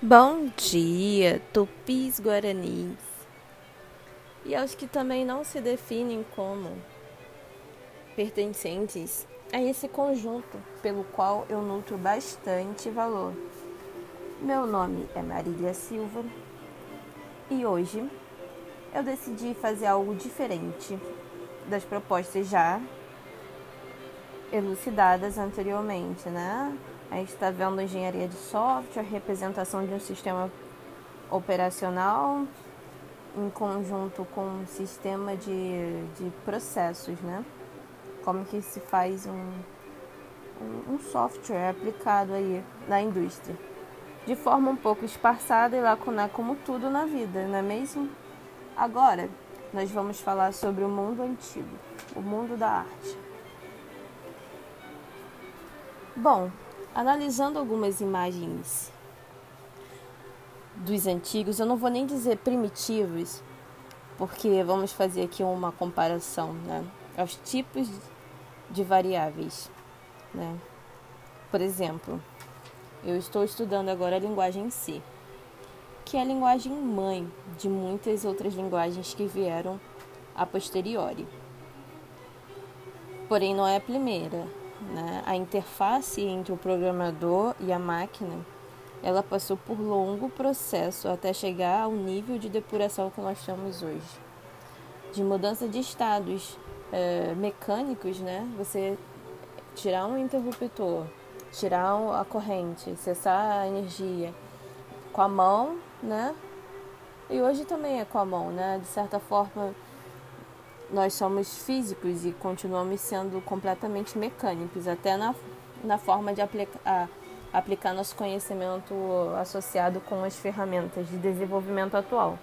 Bom dia, tupis guaranis. E aos que também não se definem como pertencentes a esse conjunto pelo qual eu nutro bastante valor. Meu nome é Marília Silva e hoje eu decidi fazer algo diferente das propostas já elucidadas anteriormente, né? A gente está vendo engenharia de software, representação de um sistema operacional em conjunto com um sistema de, de processos, né? Como que se faz um, um, um software aplicado aí na indústria. De forma um pouco esparçada e lacunar como tudo na vida, não é mesmo? Agora, nós vamos falar sobre o mundo antigo, o mundo da arte. Bom, Analisando algumas imagens dos antigos, eu não vou nem dizer primitivos, porque vamos fazer aqui uma comparação, né, aos tipos de variáveis, né? Por exemplo, eu estou estudando agora a linguagem C, que é a linguagem mãe de muitas outras linguagens que vieram a posteriori. Porém, não é a primeira, né? A interface entre o programador e a máquina, ela passou por longo processo até chegar ao nível de depuração que nós temos hoje. De mudança de estados é, mecânicos, né? Você tirar um interruptor, tirar a corrente, cessar a energia com a mão, né? E hoje também é com a mão, né? De certa forma, nós somos físicos e continuamos sendo completamente mecânicos, até na, na forma de aplicar, aplicar nosso conhecimento associado com as ferramentas de desenvolvimento atual.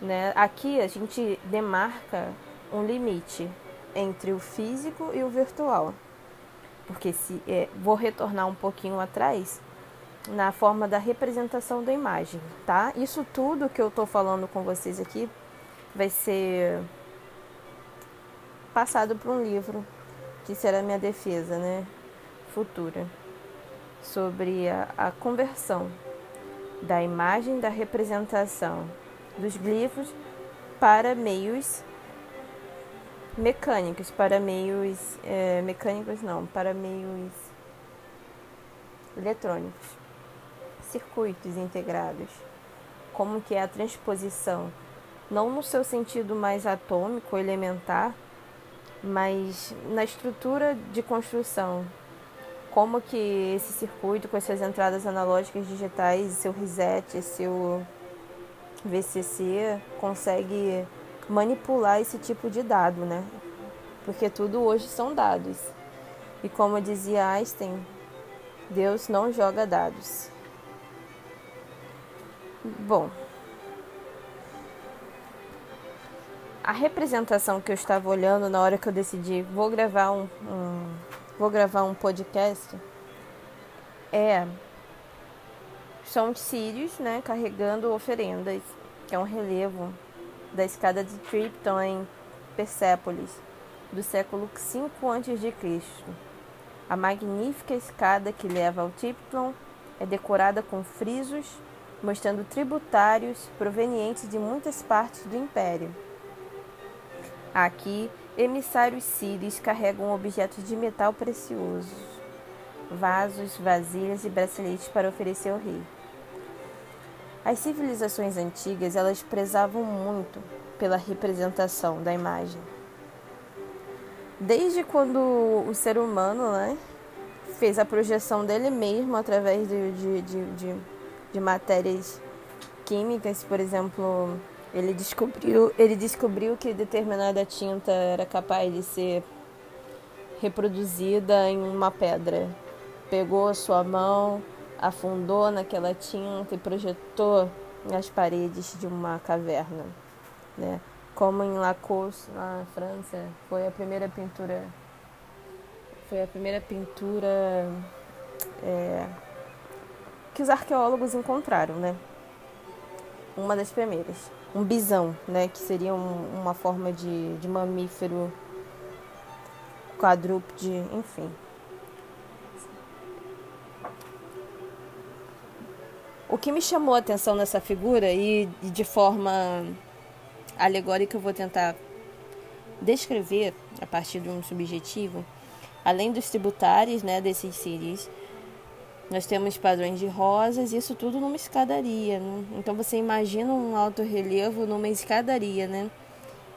Né? Aqui a gente demarca um limite entre o físico e o virtual. Porque se é, vou retornar um pouquinho atrás, na forma da representação da imagem, tá? Isso tudo que eu estou falando com vocês aqui vai ser passado para um livro que será minha defesa, né? Futura sobre a, a conversão da imagem da representação dos glifos para meios mecânicos, para meios é, mecânicos não, para meios eletrônicos circuitos integrados. Como que é a transposição, não no seu sentido mais atômico, elementar, mas na estrutura de construção. Como que esse circuito com essas entradas analógicas digitais, seu reset, seu VCC consegue manipular esse tipo de dado, né? Porque tudo hoje são dados. E como dizia Einstein, Deus não joga dados. Bom, a representação que eu estava olhando na hora que eu decidi vou gravar um, um vou gravar um podcast é são sírios, né, carregando oferendas, que é um relevo da escada de Tripton em Persépolis, do século V a.C. A magnífica escada que leva ao Tripton é decorada com frisos mostrando tributários provenientes de muitas partes do império. Aqui, emissários sírios carregam objetos de metal precioso, vasos, vasilhas e braceletes para oferecer ao rei. As civilizações antigas, elas prezavam muito pela representação da imagem. Desde quando o ser humano né, fez a projeção dele mesmo através de, de, de, de de matérias químicas, por exemplo, ele descobriu, ele descobriu que determinada tinta era capaz de ser reproduzida em uma pedra. Pegou a sua mão, afundou naquela tinta e projetou nas paredes de uma caverna, né? Como em Lacoste, na França, foi a primeira pintura, foi a primeira pintura é, que os arqueólogos encontraram, né? Uma das primeiras. Um bisão, né? Que seria um, uma forma de, de mamífero quadrúpede, enfim. o que me chamou a atenção nessa figura e, e de forma alegórica eu vou tentar descrever a partir de um subjetivo, além dos tributários, né, desses sírios, nós temos padrões de rosas, isso tudo numa escadaria. Né? Então você imagina um alto relevo numa escadaria, né?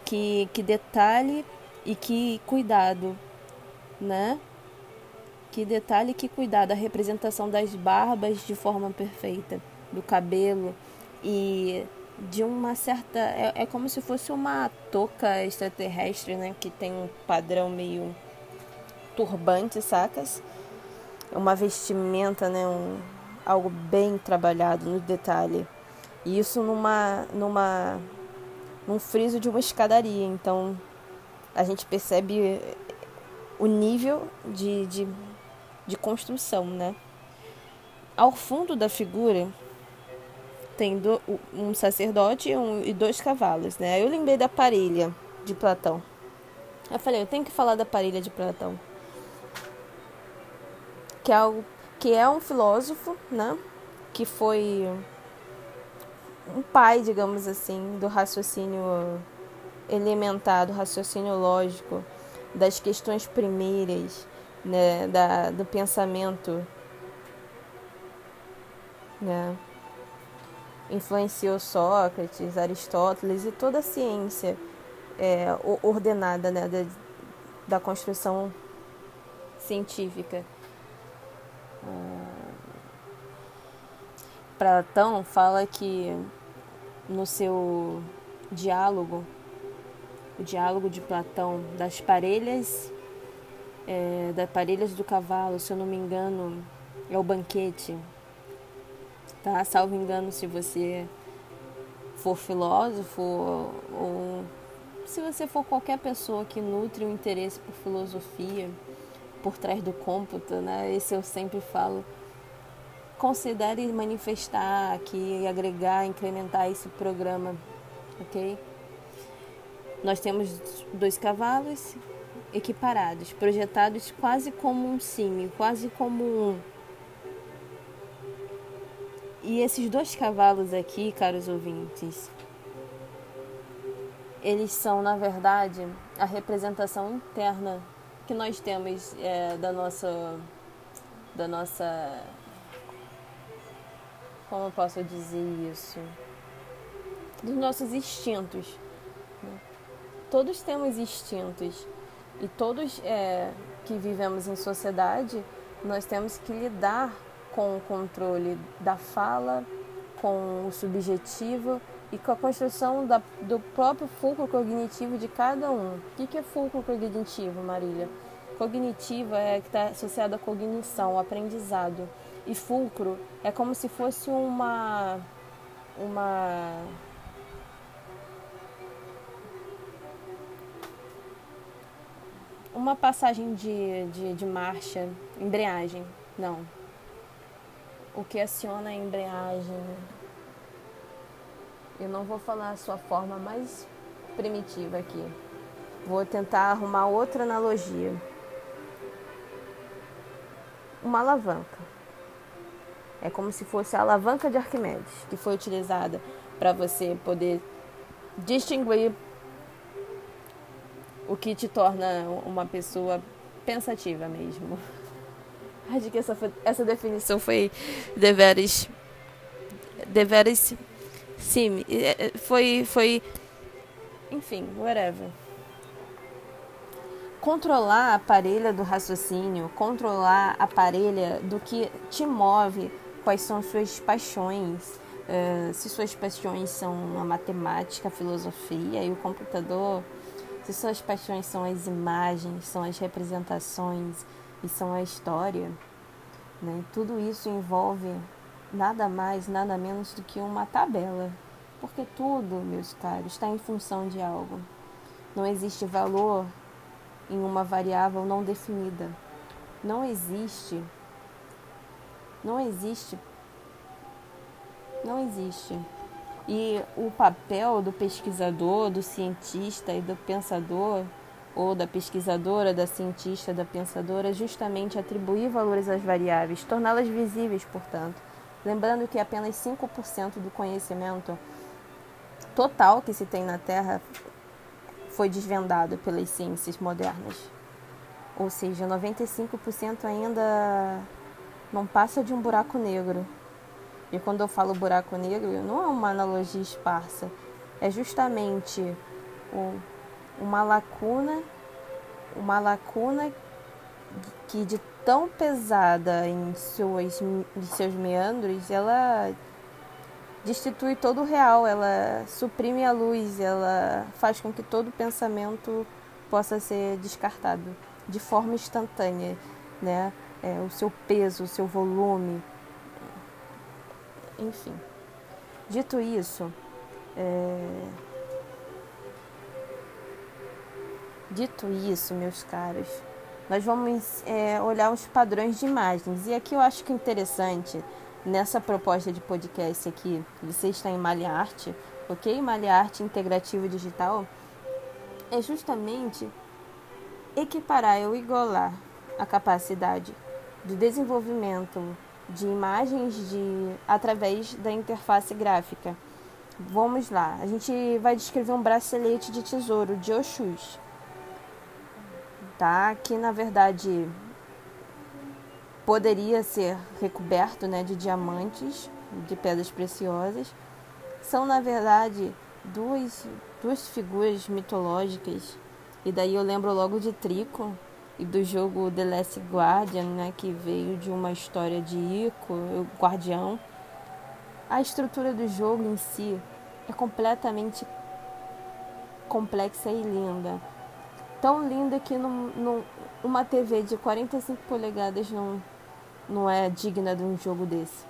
Que, que detalhe e que cuidado, né? Que detalhe e que cuidado, a representação das barbas de forma perfeita, do cabelo e de uma certa. É, é como se fosse uma touca extraterrestre, né? Que tem um padrão meio turbante, sacas? Uma vestimenta, né, um, algo bem trabalhado no detalhe. E isso numa, numa, num friso de uma escadaria. Então a gente percebe o nível de, de, de construção, né? Ao fundo da figura tem do, um sacerdote e, um, e dois cavalos, né? Eu lembrei da parelha de Platão. Eu falei, eu tenho que falar da parelha de Platão que é, o, que é um filósofo, né? Que foi um pai, digamos assim, do raciocínio elementar, do raciocínio lógico, das questões primeiras, né? da, do pensamento. Né? Influenciou Sócrates, Aristóteles e toda a ciência é, ordenada né? da, da construção científica. Platão fala que no seu diálogo, o diálogo de Platão das parelhas, é, das parelhas do cavalo, se eu não me engano, é o banquete, tá? Salvo engano, se você for filósofo ou se você for qualquer pessoa que nutre um interesse por filosofia, por trás do cômputo, né? Esse eu sempre falo. Considere manifestar aqui, agregar, incrementar esse programa, ok? Nós temos dois cavalos equiparados, projetados quase como um símio, quase como um. E esses dois cavalos aqui, caros ouvintes, eles são, na verdade, a representação interna que nós temos é, da nossa da nossa como eu posso dizer isso dos nossos instintos né? todos temos instintos e todos é, que vivemos em sociedade nós temos que lidar com o controle da fala com o subjetivo e com a construção da, do próprio fulcro cognitivo de cada um. O que, é fulcro cognitivo, Marília? Cognitivo é que está associado à cognição, ao aprendizado. E fulcro é como se fosse uma. uma uma passagem de, de, de marcha, embreagem, não. O que aciona a embreagem eu não vou falar a sua forma mais primitiva aqui. Vou tentar arrumar outra analogia. Uma alavanca. É como se fosse a alavanca de Arquimedes, que foi utilizada para você poder distinguir o que te torna uma pessoa pensativa mesmo. Acho que essa, essa definição foi deveres, deveres Sim, é, foi, foi. Enfim, whatever. Controlar a parelha do raciocínio, controlar a parelha do que te move, quais são suas paixões, uh, se suas paixões são a matemática, a filosofia e o computador, se suas paixões são as imagens, são as representações e são a história. Né? Tudo isso envolve nada mais, nada menos do que uma tabela. Porque tudo, meus caros, está em função de algo. Não existe valor em uma variável não definida. Não existe. Não existe. Não existe. E o papel do pesquisador, do cientista e do pensador, ou da pesquisadora, da cientista, da pensadora, é justamente atribuir valores às variáveis, torná-las visíveis, portanto Lembrando que apenas 5% do conhecimento total que se tem na Terra foi desvendado pelas ciências modernas. Ou seja, 95% ainda não passa de um buraco negro. E quando eu falo buraco negro, não é uma analogia esparsa, é justamente uma lacuna, uma lacuna que de tão pesada em seus, em seus meandros, ela destitui todo o real, ela suprime a luz, ela faz com que todo pensamento possa ser descartado de forma instantânea, né? É, o seu peso, o seu volume, enfim. Dito isso, é... dito isso, meus caros, nós vamos é, olhar os padrões de imagens. E aqui eu acho que é interessante nessa proposta de podcast aqui, você está em Maliarte, ok? Maliarte Integrativo Digital, é justamente equiparar ou igualar a capacidade do desenvolvimento de imagens de através da interface gráfica. Vamos lá, a gente vai descrever um bracelete de tesouro de Oxus, tá? Que na verdade poderia ser recoberto né, de diamantes, de pedras preciosas, são na verdade duas, duas figuras mitológicas. E daí eu lembro logo de Trico e do jogo The Last Guardian, né, que veio de uma história de Ico, o Guardião. A estrutura do jogo em si é completamente complexa e linda. Tão linda que num, num, uma TV de 45 polegadas não, não é digna de um jogo desse.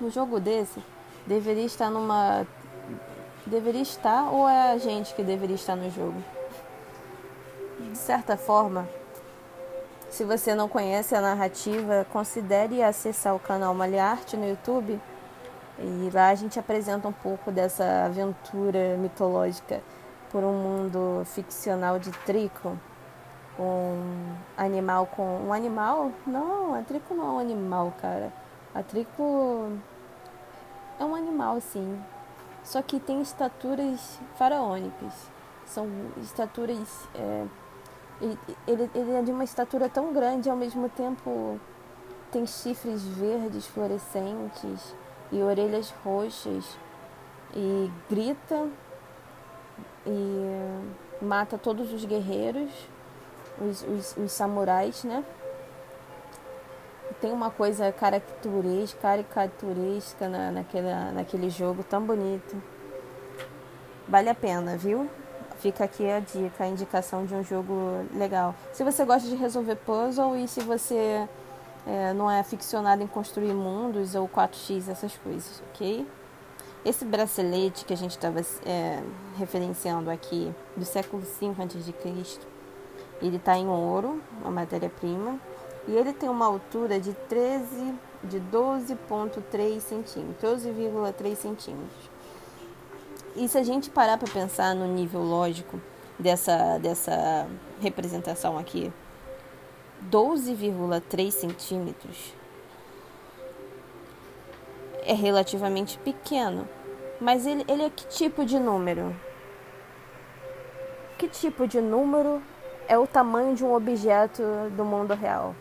Um jogo desse deveria estar numa. Deveria estar ou é a gente que deveria estar no jogo? De certa forma, se você não conhece a narrativa, considere acessar o canal Maliarte no YouTube. E lá a gente apresenta um pouco dessa aventura mitológica por um mundo ficcional de Trico um animal com um animal? Não, a trico não é um animal, cara. A trico é um animal, sim. Só que tem estaturas faraônicas. São estaturas. É, ele, ele é de uma estatura tão grande ao mesmo tempo tem chifres verdes fluorescentes e orelhas roxas e grita e mata todos os guerreiros os, os, os samurais, né? Tem uma coisa caricaturesca, caricaturesca na, naquela, naquele jogo tão bonito. Vale a pena, viu? Fica aqui a dica, a indicação de um jogo legal. Se você gosta de resolver puzzle e se você é, não é aficionado em construir mundos ou 4x, essas coisas, ok? Esse bracelete que a gente estava é, referenciando aqui, do século V a.C., ele está em ouro, a matéria-prima, e ele tem uma altura de 13, de 12,3 centímetros, 12,3 centímetros. E se a gente parar para pensar no nível lógico dessa, dessa representação aqui, 12,3 centímetros é relativamente pequeno. Mas ele, ele é que tipo de número? Que tipo de número é o tamanho de um objeto do mundo real,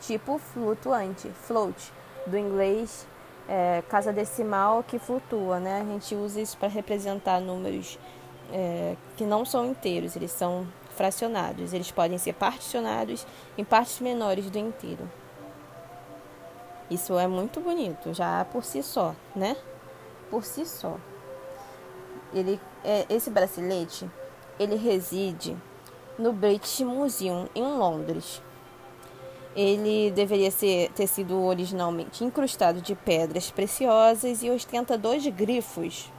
tipo flutuante, float, do inglês é, casa decimal que flutua, né? A gente usa isso para representar números é, que não são inteiros, eles são fracionados, eles podem ser particionados em partes menores do inteiro. Isso é muito bonito, já por si só, né? Por si só. Ele, é, esse bracelete, ele reside no British Museum em Londres. Ele deveria ser, ter sido originalmente incrustado de pedras preciosas e ostenta dois grifos.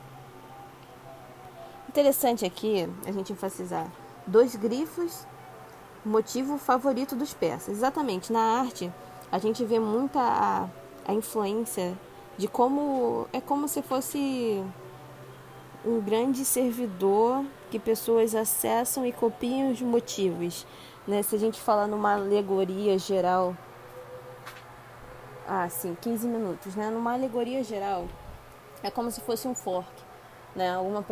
Interessante aqui a gente enfatizar dois grifos, motivo favorito dos persas. Exatamente, na arte a gente vê muita a, a influência de como é como se fosse um grande servidor que pessoas acessam e copiam os motivos. Né? Se a gente falar numa alegoria geral, ah, sim, 15 minutos, né? Numa alegoria geral, é como se fosse um fork, né? Uma,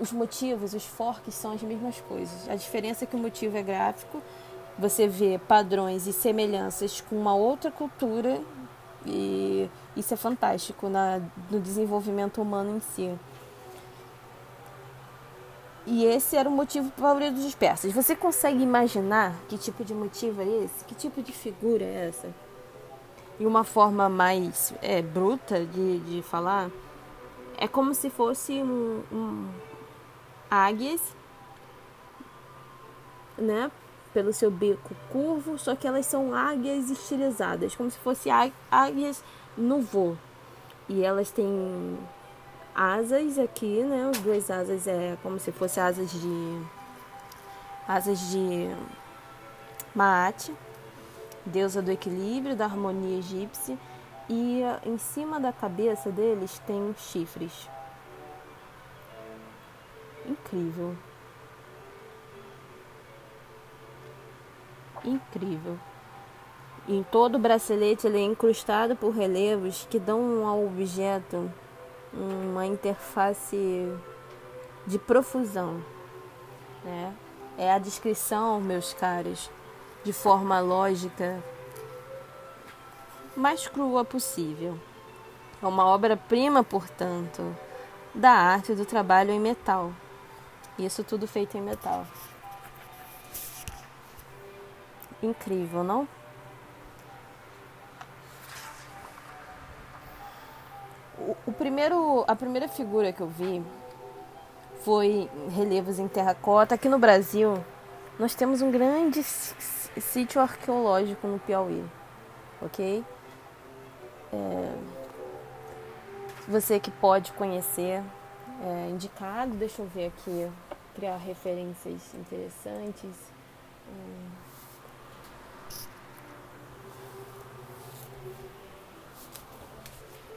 os motivos, os forks são as mesmas coisas. A diferença é que o motivo é gráfico, você vê padrões e semelhanças com uma outra cultura e isso é fantástico na, no desenvolvimento humano em si. E esse era o motivo para dos persas. Você consegue imaginar que tipo de motivo é esse? Que tipo de figura é essa? E uma forma mais é, bruta de, de falar, é como se fosse um, um águias, né? Pelo seu bico curvo, só que elas são águias estilizadas, como se fosse águias no voo. E elas têm asas aqui, né? As duas asas é como se fosse asas de asas de Maat, deusa do equilíbrio, da harmonia egípcia, e em cima da cabeça deles tem chifres. Incrível. Incrível. Em todo o bracelete ele é incrustado por relevos que dão ao objeto uma interface de profusão. Né? É a descrição, meus caros, de forma lógica mais crua possível. É uma obra-prima, portanto, da arte do trabalho em metal. Isso tudo feito em metal. Incrível, não? o, primeiro, a primeira figura que eu vi foi relevos em terracota. Aqui no Brasil, nós temos um grande sítio arqueológico no Piauí, ok? É, você que pode conhecer, é indicado, deixa eu ver aqui, criar referências interessantes. Hum.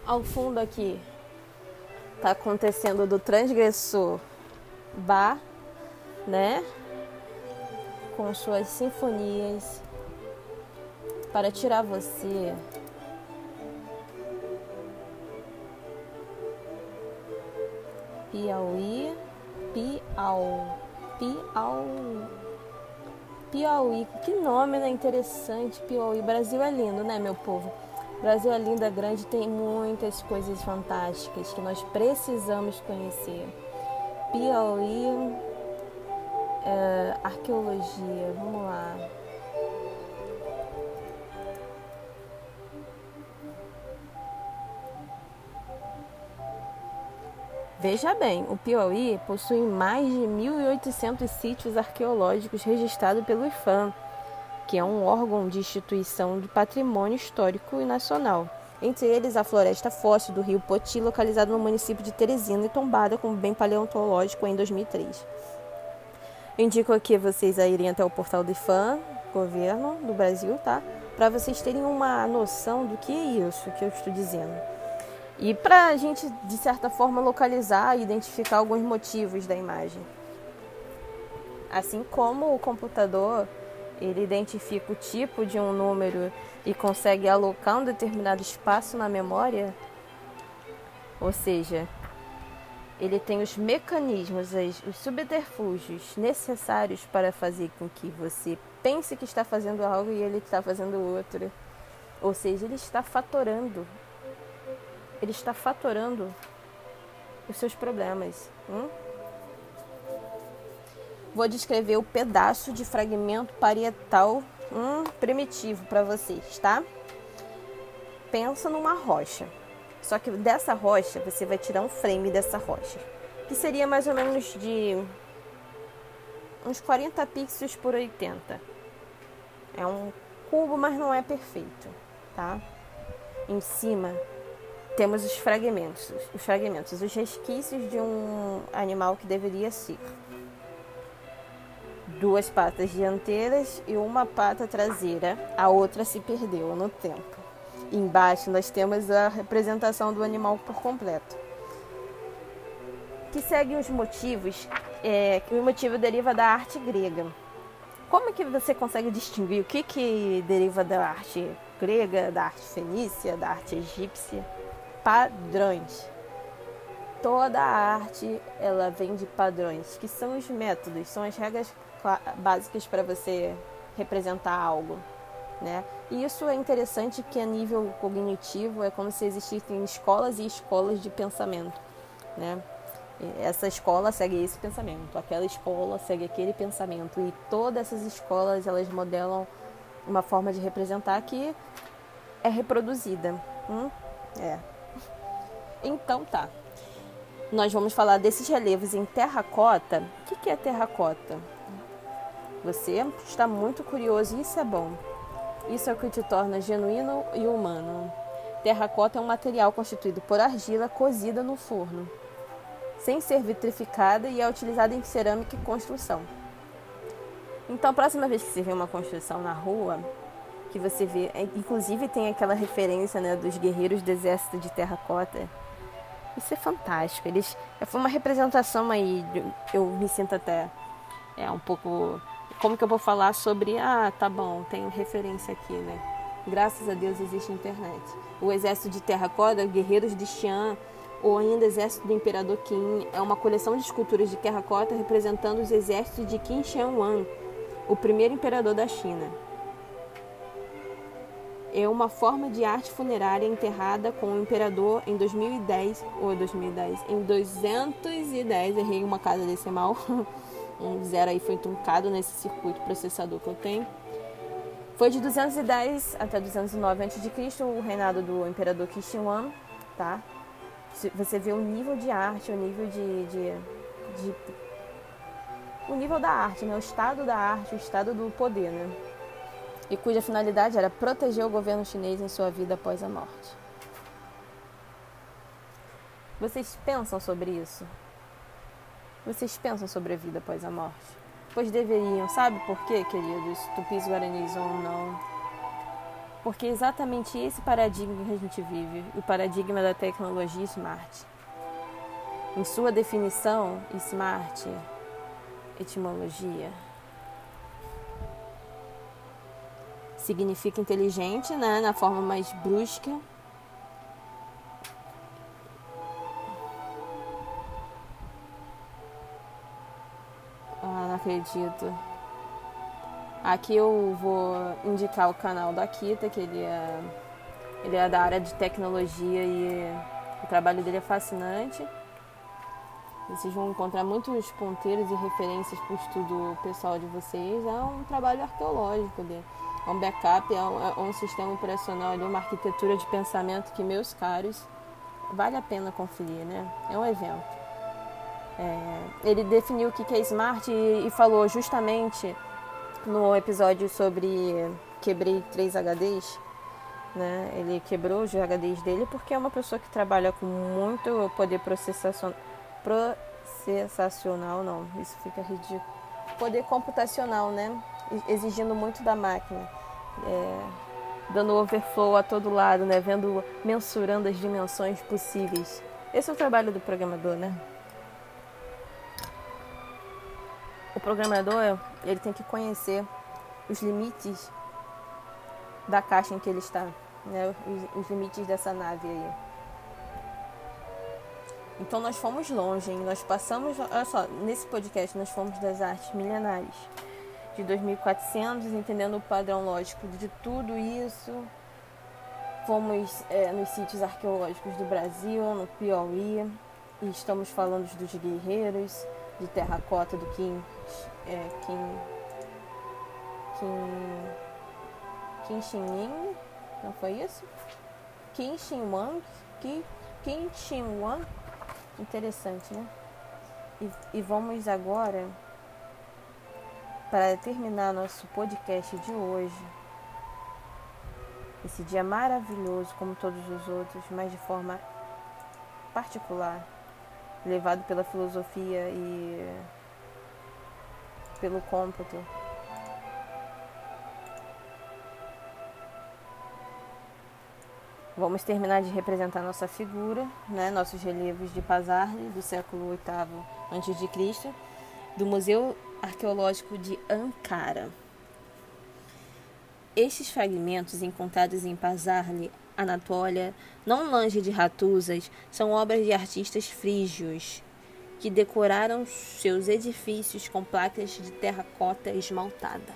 Ao fundo aqui tá acontecendo do transgressor Bar, né? Com suas sinfonias para tirar você Piauí, Piau, Piau, Piauí. Que nome, né? Interessante, Piauí. Brasil é lindo, né, meu povo? Brasil é lindo, é grande, tem muitas coisas fantásticas que nós precisamos conhecer. Piauí, é, arqueologia, vamos lá. Veja bem, o Piauí possui mais de 1.800 sítios arqueológicos registrados pelo IFAM que é um órgão de instituição de patrimônio histórico e nacional. Entre eles, a floresta fóssil do rio Poti, localizada no município de Teresina e tombada como bem paleontológico em 2003. Indico aqui vocês a irem até o portal do IFAM, governo do Brasil, tá? Para vocês terem uma noção do que é isso que eu estou dizendo. E para a gente, de certa forma, localizar e identificar alguns motivos da imagem. Assim como o computador ele identifica o tipo de um número e consegue alocar um determinado espaço na memória, ou seja, ele tem os mecanismos, os subterfúgios necessários para fazer com que você pense que está fazendo algo e ele está fazendo outro. Ou seja, ele está fatorando. Ele está fatorando os seus problemas. Hum? Vou descrever o pedaço de fragmento parietal um primitivo para vocês, tá? Pensa numa rocha. Só que dessa rocha você vai tirar um frame dessa rocha, que seria mais ou menos de uns 40 pixels por 80. É um cubo, mas não é perfeito, tá? Em cima temos os fragmentos, os fragmentos, os resquícios de um animal que deveria ser duas patas dianteiras e uma pata traseira. A outra se perdeu no tempo. Embaixo nós temos a representação do animal por completo. Que segue os motivos, é, que o motivo deriva da arte grega. Como que você consegue distinguir o que, que deriva da arte grega, da arte fenícia, da arte egípcia. Padrões. Toda a arte ela vem de padrões, que são os métodos, são as regras básicas para você representar algo. Né? E isso é interessante que a nível cognitivo é como se existissem escolas e escolas de pensamento. Né? Essa escola segue esse pensamento, aquela escola segue aquele pensamento e todas essas escolas elas modelam uma forma de representar que é reproduzida. Hum? É. Então tá. Nós vamos falar desses relevos em terracota. O que é terracota? Você está muito curioso e isso é bom. Isso é o que te torna genuíno e humano. Terracota é um material constituído por argila cozida no forno, sem ser vitrificada e é utilizada em cerâmica e construção. Então, a próxima vez que você vê uma construção na rua, que você vê, é, inclusive tem aquela referência né, dos guerreiros do exército de terracota. Isso é fantástico. Eles, foi uma representação aí, eu me sinto até é um pouco como que eu vou falar sobre, ah, tá bom, tenho referência aqui, né? Graças a Deus existe internet. O exército de terracota, guerreiros de Xi'an, ou ainda exército do imperador Qin, é uma coleção de esculturas de terracota representando os exércitos de Qin Shi Huang, o primeiro imperador da China. É uma forma de arte funerária enterrada com o imperador em 2010 ou 2010, em 210, errei uma casa decimal. um zero aí foi truncado nesse circuito processador que eu tenho. Foi de 210 até 209 a.C., o reinado do imperador Kishwan, tá? Você vê o nível de arte, o nível de, de, de, o nível da arte, né? O estado da arte, o estado do poder, né? E cuja finalidade era proteger o governo chinês em sua vida após a morte. Vocês pensam sobre isso? vocês pensam sobre a vida após a morte? Pois deveriam, sabe por quê, queridos, tupis guaranis ou não? Porque é exatamente esse paradigma que a gente vive, o paradigma da tecnologia smart. Em sua definição, smart, etimologia, significa inteligente, né, na forma mais brusca, acredito. Aqui eu vou indicar o canal da Kita, que ele é, ele é da área de tecnologia e o trabalho dele é fascinante. Vocês vão encontrar muitos ponteiros e referências para o estudo pessoal de vocês. É um trabalho arqueológico dele. É um backup, é um, é um sistema operacional, é uma arquitetura de pensamento que, meus caros, vale a pena conferir, né? É um evento. É, ele definiu o que é smart e, e, falou justamente no episódio sobre quebrei três HDs. Né? Ele quebrou os HDs dele porque é uma pessoa que trabalha com muito poder processacional. Processacional, não, isso fica ridículo. Poder computacional, né? Exigindo muito da máquina. É, dando overflow a todo lado, né? Vendo, mensurando as dimensões possíveis. Esse é o trabalho do programador, né? o programador ele tem que conhecer os limites da caixa em que ele está, né? os, os limites dessa nave aí. Então nós fomos longe, hein? nós passamos, olha só, nesse podcast nós fomos das artes milenares de 2400, entendendo o padrão lógico de tudo isso. Fomos é, nos sítios arqueológicos do Brasil, no Piauí, e estamos falando dos guerreiros de terracota do Kim é, Kim, Kim, Kim não foi isso? Kim Xin Wang, Kim, Kim Xin Wang, interessante, né? E, e vamos agora, para terminar nosso podcast de hoje, esse dia maravilhoso, como todos os outros, mas de forma particular, levado pela filosofia e pelo cômputo. Vamos terminar de representar nossa figura, né, nossos relevos de Pazarne do século VIII a.C., do Museu Arqueológico de Ankara. Estes fragmentos, encontrados em Pazarli, Anatólia, não longe de Ratusas, são obras de artistas frígios que decoraram seus edifícios com placas de terracota esmaltada.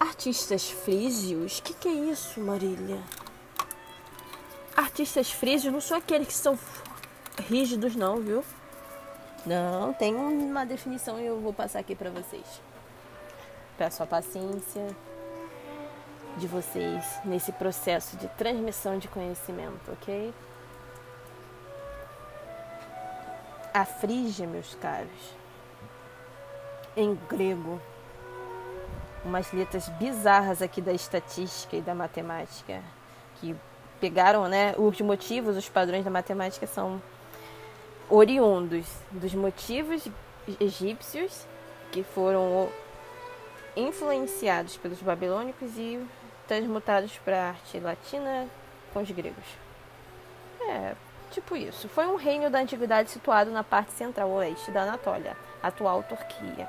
Artistas frígios? O que, que é isso, Marília? Artistas frígios não são aqueles que são rígidos, não, viu? Não, tem uma definição e eu vou passar aqui para vocês. Peço a paciência de vocês nesse processo de transmissão de conhecimento, ok? A frígia, meus caros, em grego, umas letras bizarras aqui da estatística e da matemática, que pegaram, né, os motivos, os padrões da matemática são oriundos dos motivos egípcios que foram influenciados pelos babilônicos e transmutados para a arte latina com os gregos. É, tipo isso. Foi um reino da antiguidade situado na parte central oeste da Anatólia, atual Turquia.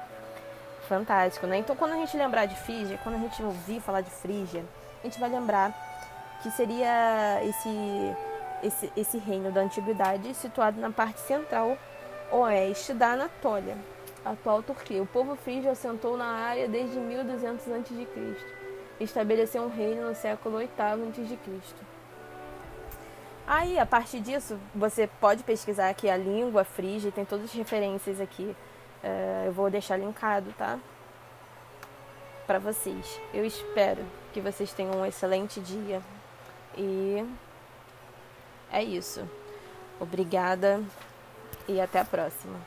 Fantástico, né? Então, quando a gente lembrar de Frígia, quando a gente ouvir falar de Frígia, a gente vai lembrar que seria esse, esse, esse reino da antiguidade situado na parte central oeste da Anatólia, atual Turquia. O povo frígio assentou na área desde 1200 a.C. Estabeleceu um reino no século VIII a.C. Aí, a partir disso, você pode pesquisar aqui a língua frígia, tem todas as referências aqui. Uh, eu vou deixar linkado, tá? Para vocês. Eu espero que vocês tenham um excelente dia. E é isso. Obrigada e até a próxima.